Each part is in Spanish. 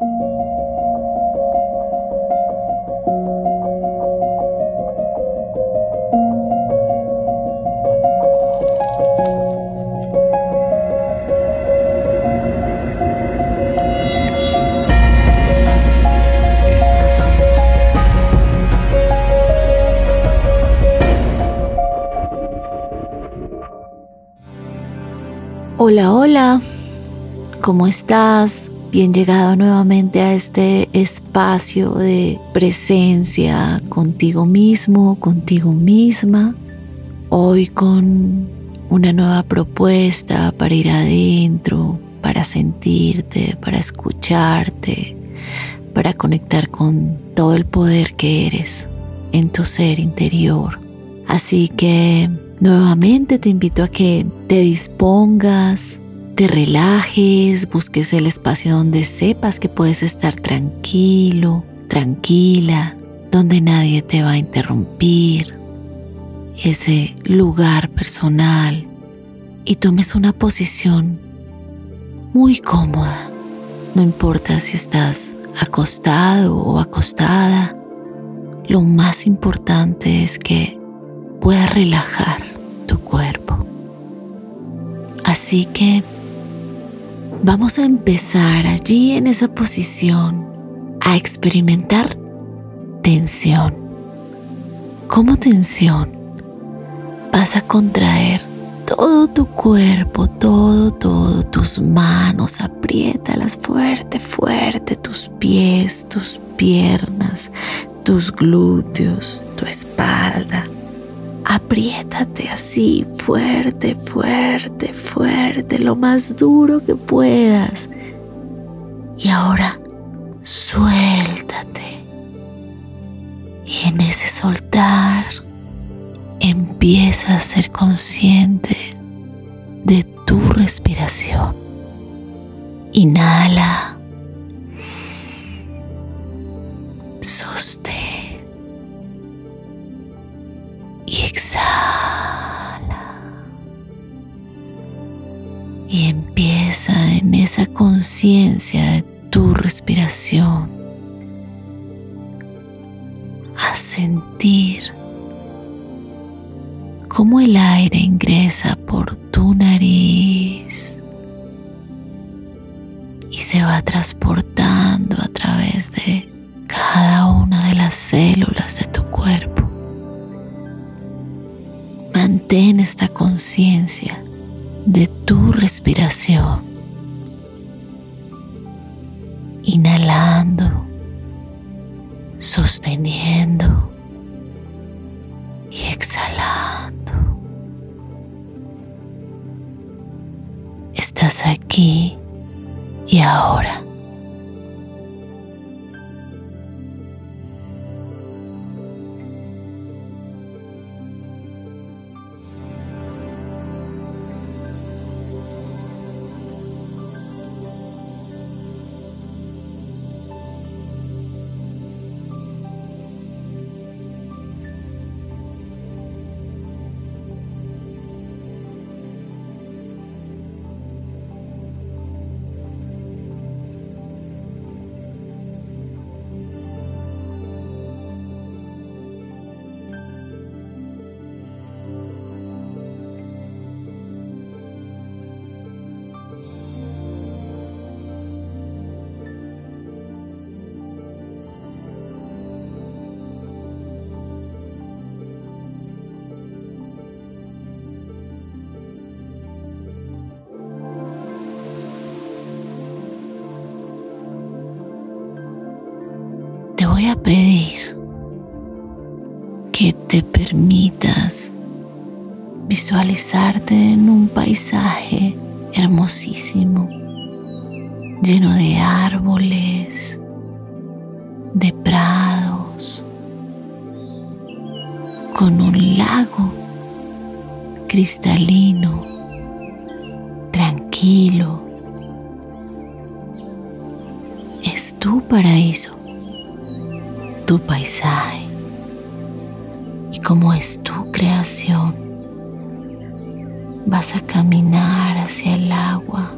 Hola, hola, ¿cómo estás? Bien llegado nuevamente a este espacio de presencia contigo mismo, contigo misma. Hoy con una nueva propuesta para ir adentro, para sentirte, para escucharte, para conectar con todo el poder que eres en tu ser interior. Así que Nuevamente te invito a que te dispongas, te relajes, busques el espacio donde sepas que puedes estar tranquilo, tranquila, donde nadie te va a interrumpir, ese lugar personal y tomes una posición muy cómoda. No importa si estás acostado o acostada, lo más importante es que puedas relajar tu cuerpo. Así que vamos a empezar allí en esa posición a experimentar tensión. ¿Cómo tensión? Vas a contraer todo tu cuerpo, todo, todo, tus manos, apriétalas fuerte, fuerte, tus pies, tus piernas, tus glúteos, tu espalda apriétate así, fuerte, fuerte, fuerte, lo más duro que puedas. Y ahora suéltate. Y en ese soltar empieza a ser consciente de tu respiración. Inhala. Conciencia de tu respiración a sentir cómo el aire ingresa por tu nariz y se va transportando a través de cada una de las células de tu cuerpo. Mantén esta conciencia de tu respiración. Inhalando, sosteniendo y exhalando. Estás aquí y ahora. Voy a pedir que te permitas visualizarte en un paisaje hermosísimo, lleno de árboles, de prados, con un lago cristalino, tranquilo. Es tu paraíso tu paisaje y como es tu creación, vas a caminar hacia el agua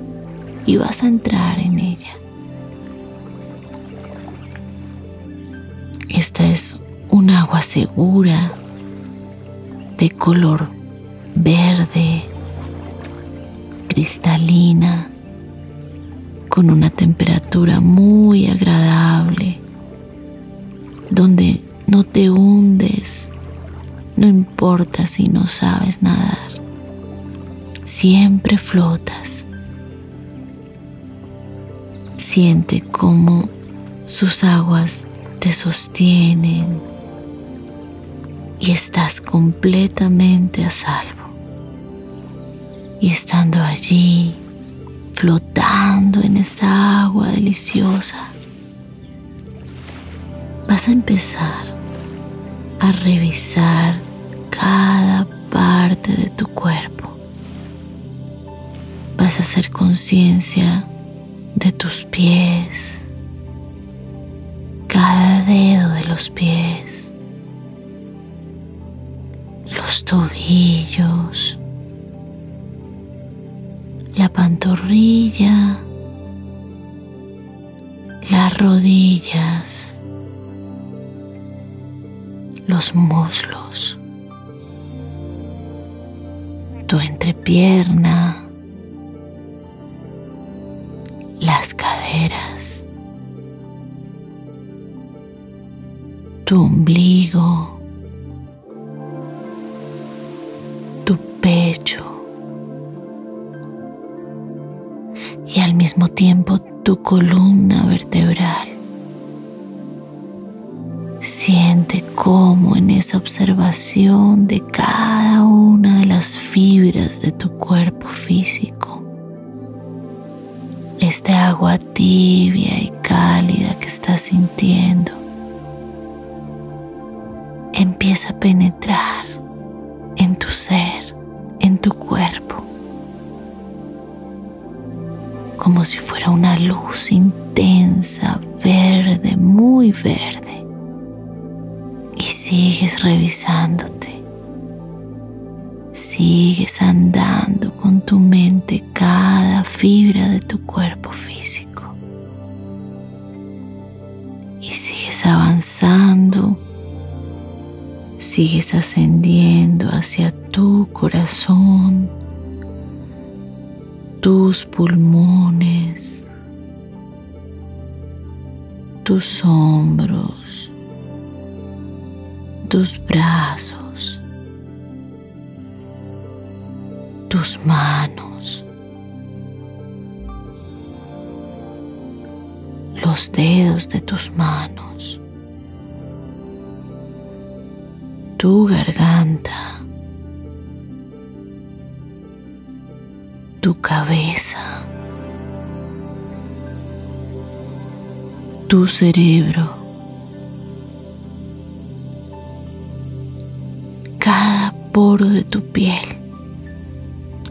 y vas a entrar en ella. Esta es un agua segura de color verde, cristalina, con una temperatura muy agradable, donde no te hundes, no importa si no sabes nadar, siempre flotas. Siente cómo sus aguas te sostienen y estás completamente a salvo. Y estando allí, flotando en esta agua deliciosa, vas a empezar a revisar cada parte de tu cuerpo. Vas a hacer conciencia de tus pies, cada dedo de los pies, los tobillos, la pantorrilla, las rodillas, los muslos, tu entrepierna, las caderas, tu ombligo, tu pecho y al mismo tiempo tu columna vertebral. En esa observación de cada una de las fibras de tu cuerpo físico, este agua tibia y cálida que estás sintiendo empieza a penetrar en tu ser, en tu cuerpo como si fuera una luz intensa, verde, muy verde. Y sigues revisándote. Sigues andando con tu mente cada fibra de tu cuerpo físico. Y sigues avanzando. Sigues ascendiendo hacia tu corazón tus pulmones, tus hombros, tus brazos, tus manos, los dedos de tus manos, tu garganta, tu cabeza, tu cerebro, de tu piel.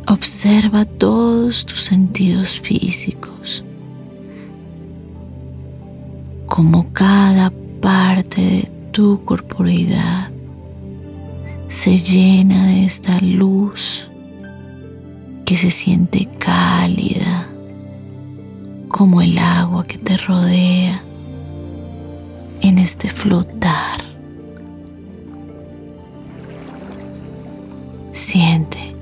Observa todos tus sentidos físicos, como cada parte de tu corporeidad se llena de esta luz que se siente cálida como el agua que te rodea en este flotar. Siente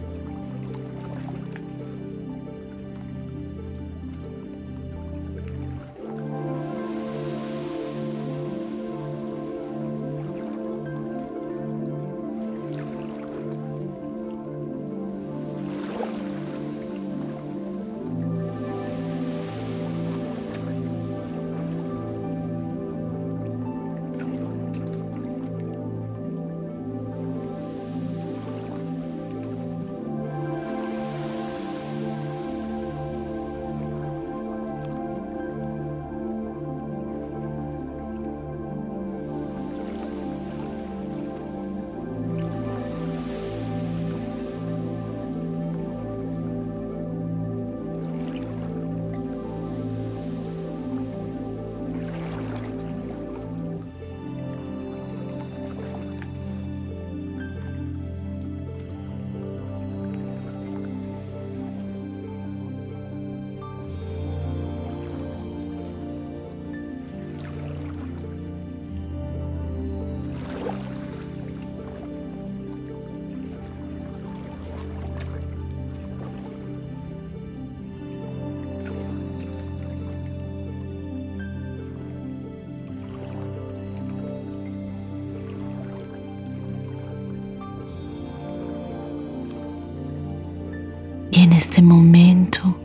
en este momento,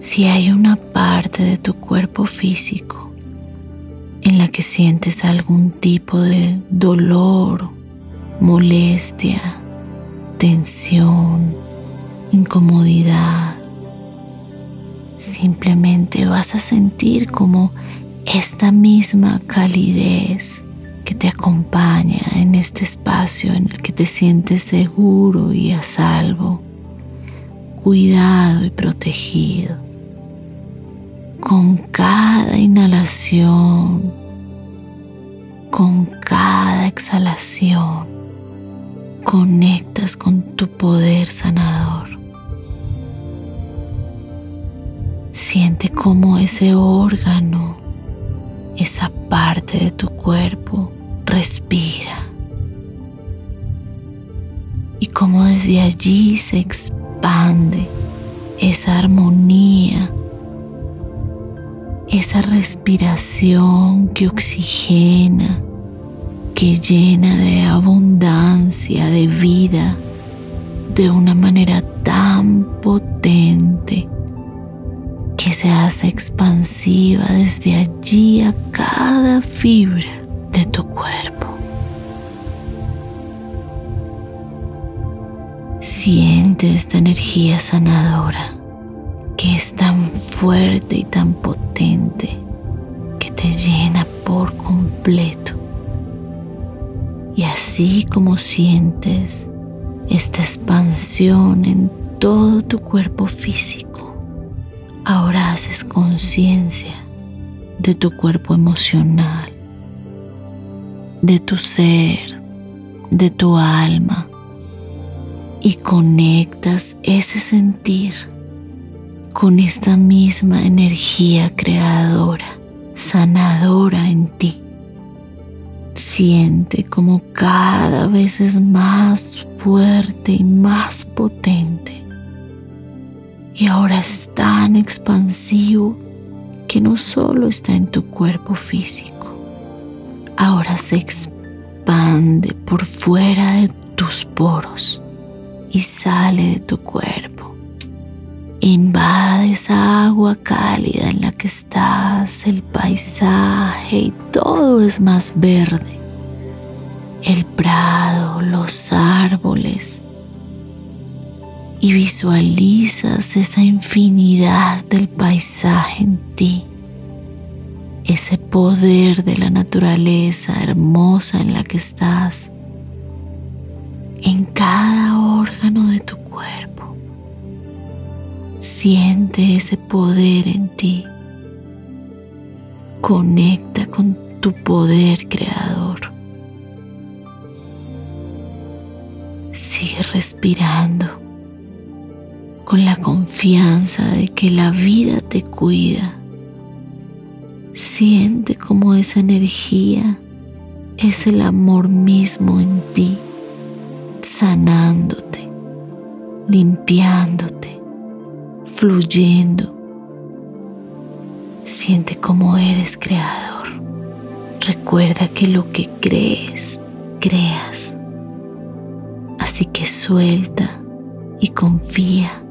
si hay una parte de tu cuerpo físico en la que sientes algún tipo de dolor, molestia, tensión, incomodidad, simplemente vas a sentir como esta misma calidez que te acompaña en este espacio en el que te sientes seguro y a salvo, cuidado y protegido. Con cada inhalación, con cada exhalación, conectas con tu poder sanador. Siente cómo ese órgano, esa parte de tu cuerpo respira. Y cómo desde allí se expande esa armonía, esa respiración que oxigena, que llena de abundancia, de vida, de una manera tan potente que se hace expansiva desde allí a cada fibra de tu cuerpo. Siente esta energía sanadora que es tan fuerte y tan potente que te llena por completo. Y así como sientes esta expansión en todo tu cuerpo físico, ahora haces conciencia de tu cuerpo emocional, de tu ser, de tu alma y conectas ese sentir con esta misma energía creadora, sanadora en ti. Siente como cada vez es más fuerte y más potente. Y ahora es tan expansivo que no solo está en tu cuerpo físico, ahora se expande por fuera de tus poros y sale de tu cuerpo. Invade esa agua cálida en la que estás, el paisaje y todo es más verde. El prado, los árboles. Y visualizas esa infinidad del paisaje en ti ese poder de la naturaleza hermosa en la que estás, en cada órgano de tu cuerpo. Siente ese poder en ti. Conecta con tu poder creador. Sigue respirando con la confianza de que la vida te cuida Siente como esa energía es el amor mismo en ti, sanándote, limpiándote, fluyendo. Siente como eres creador. Recuerda que lo que crees, creas. Así que suelta y confía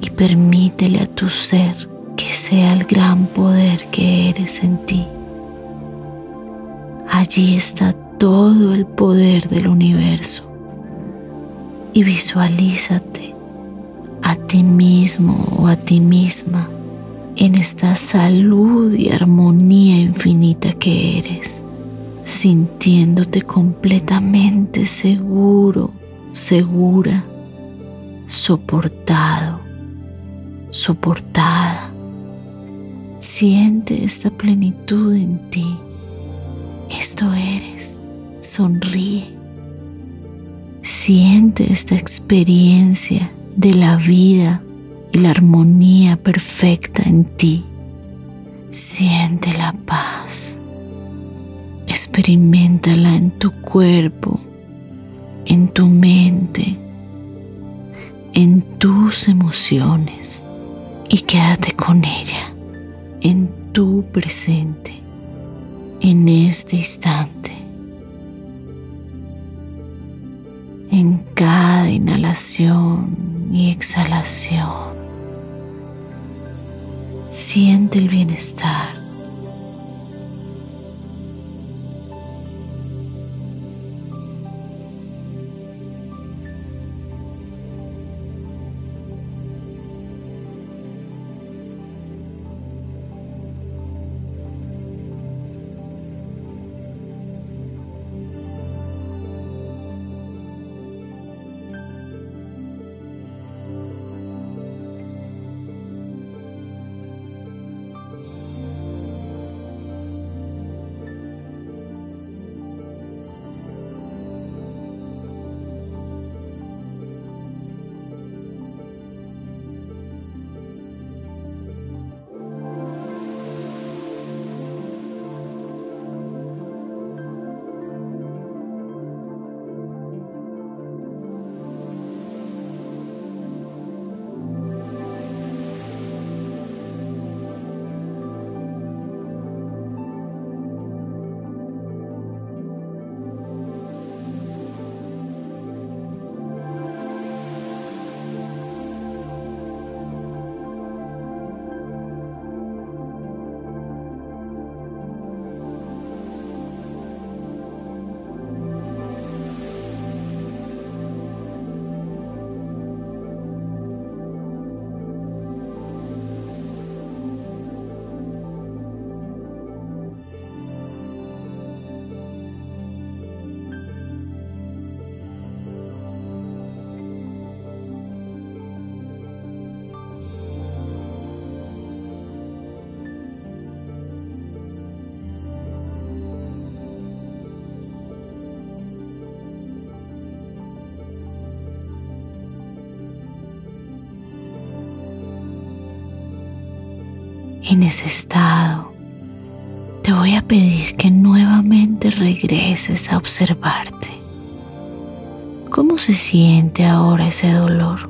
y permítele a tu ser que sea el gran poder que eres en ti. Allí está todo el poder del universo y visualízate a ti mismo o a ti misma en esta salud y armonía infinita que eres, sintiéndote completamente seguro, segura, soportado, soportada Siente esta plenitud en ti. Esto eres. Sonríe. Siente esta experiencia de la vida y la armonía perfecta en ti. Siente la paz. Experimentala en tu cuerpo, en tu mente, en tus emociones y quédate con ella en tu presente, en este instante. En cada inhalación y exhalación. Siente el bienestar. En ese estado, te voy a pedir que nuevamente regreses a observarte. ¿Cómo se siente ahora ese dolor?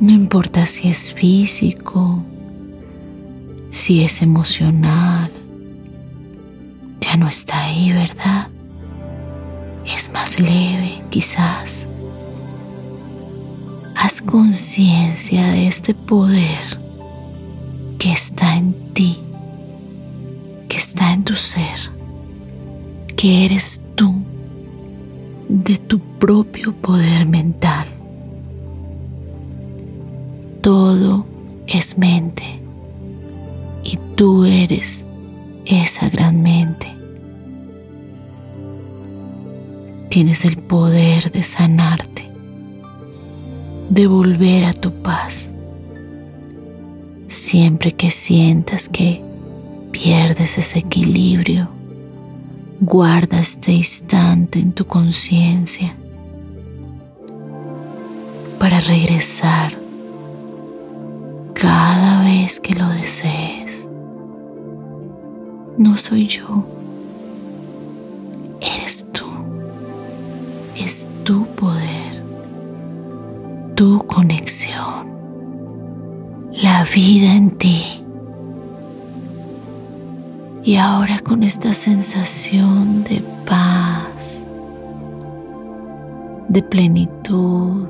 No importa si es físico, si es emocional, ya no está ahí, ¿verdad? Es más leve, quizás. Haz conciencia de este poder que está en ti, que está en tu ser, que eres tú de tu propio poder mental. Todo es mente y tú eres esa gran mente. Tienes el poder de sanarte, de volver a tu paz Siempre que sientas que pierdes ese equilibrio, guarda este instante en tu conciencia para regresar cada vez que lo desees. No soy yo, eres tú, es tu poder, tu conexión la vida en ti. Y ahora con esta sensación de paz, de plenitud,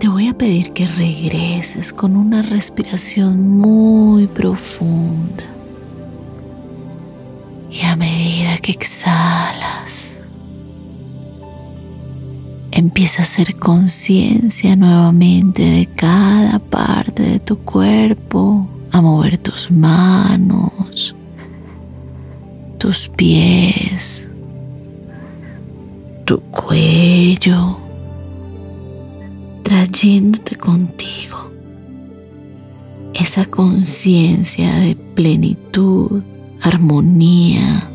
te voy a pedir que regreses con una respiración muy profunda. Y a medida que exhalas, Empieza a hacer conciencia nuevamente de cada parte de tu cuerpo, a mover tus manos, tus pies, tu cuello, trayéndote contigo esa conciencia de plenitud, armonía,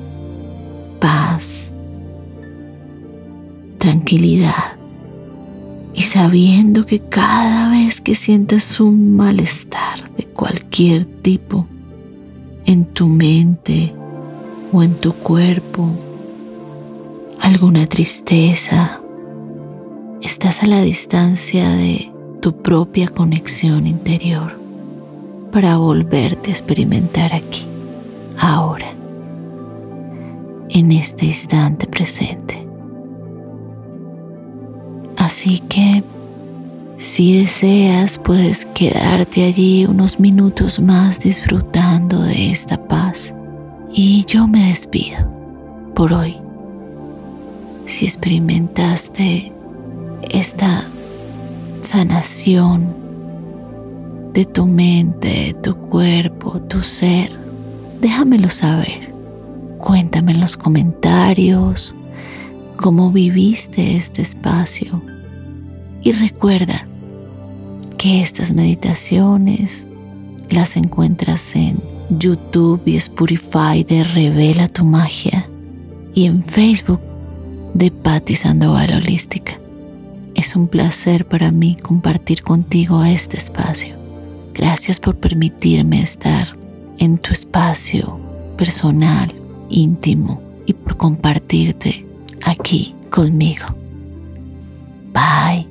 y sabiendo que cada vez que sientas un malestar de cualquier tipo en tu mente o en tu cuerpo, alguna tristeza, estás a la distancia de tu propia conexión interior para volverte a experimentar aquí, ahora, en este instante presente Así que si deseas puedes quedarte allí unos minutos más disfrutando de esta paz. Y yo me despido por hoy. Si experimentaste esta sanación de tu mente, tu cuerpo, tu ser, déjamelo saber. Cuéntame en los comentarios cómo viviste este espacio. Y recuerda que estas meditaciones las encuentras en YouTube y Spotify de Revela tu Magia y en Facebook de Patti Sandoval Holística. Es un placer para mí compartir contigo este espacio. Gracias por permitirme estar en tu espacio personal, íntimo y por compartirte aquí conmigo. Bye.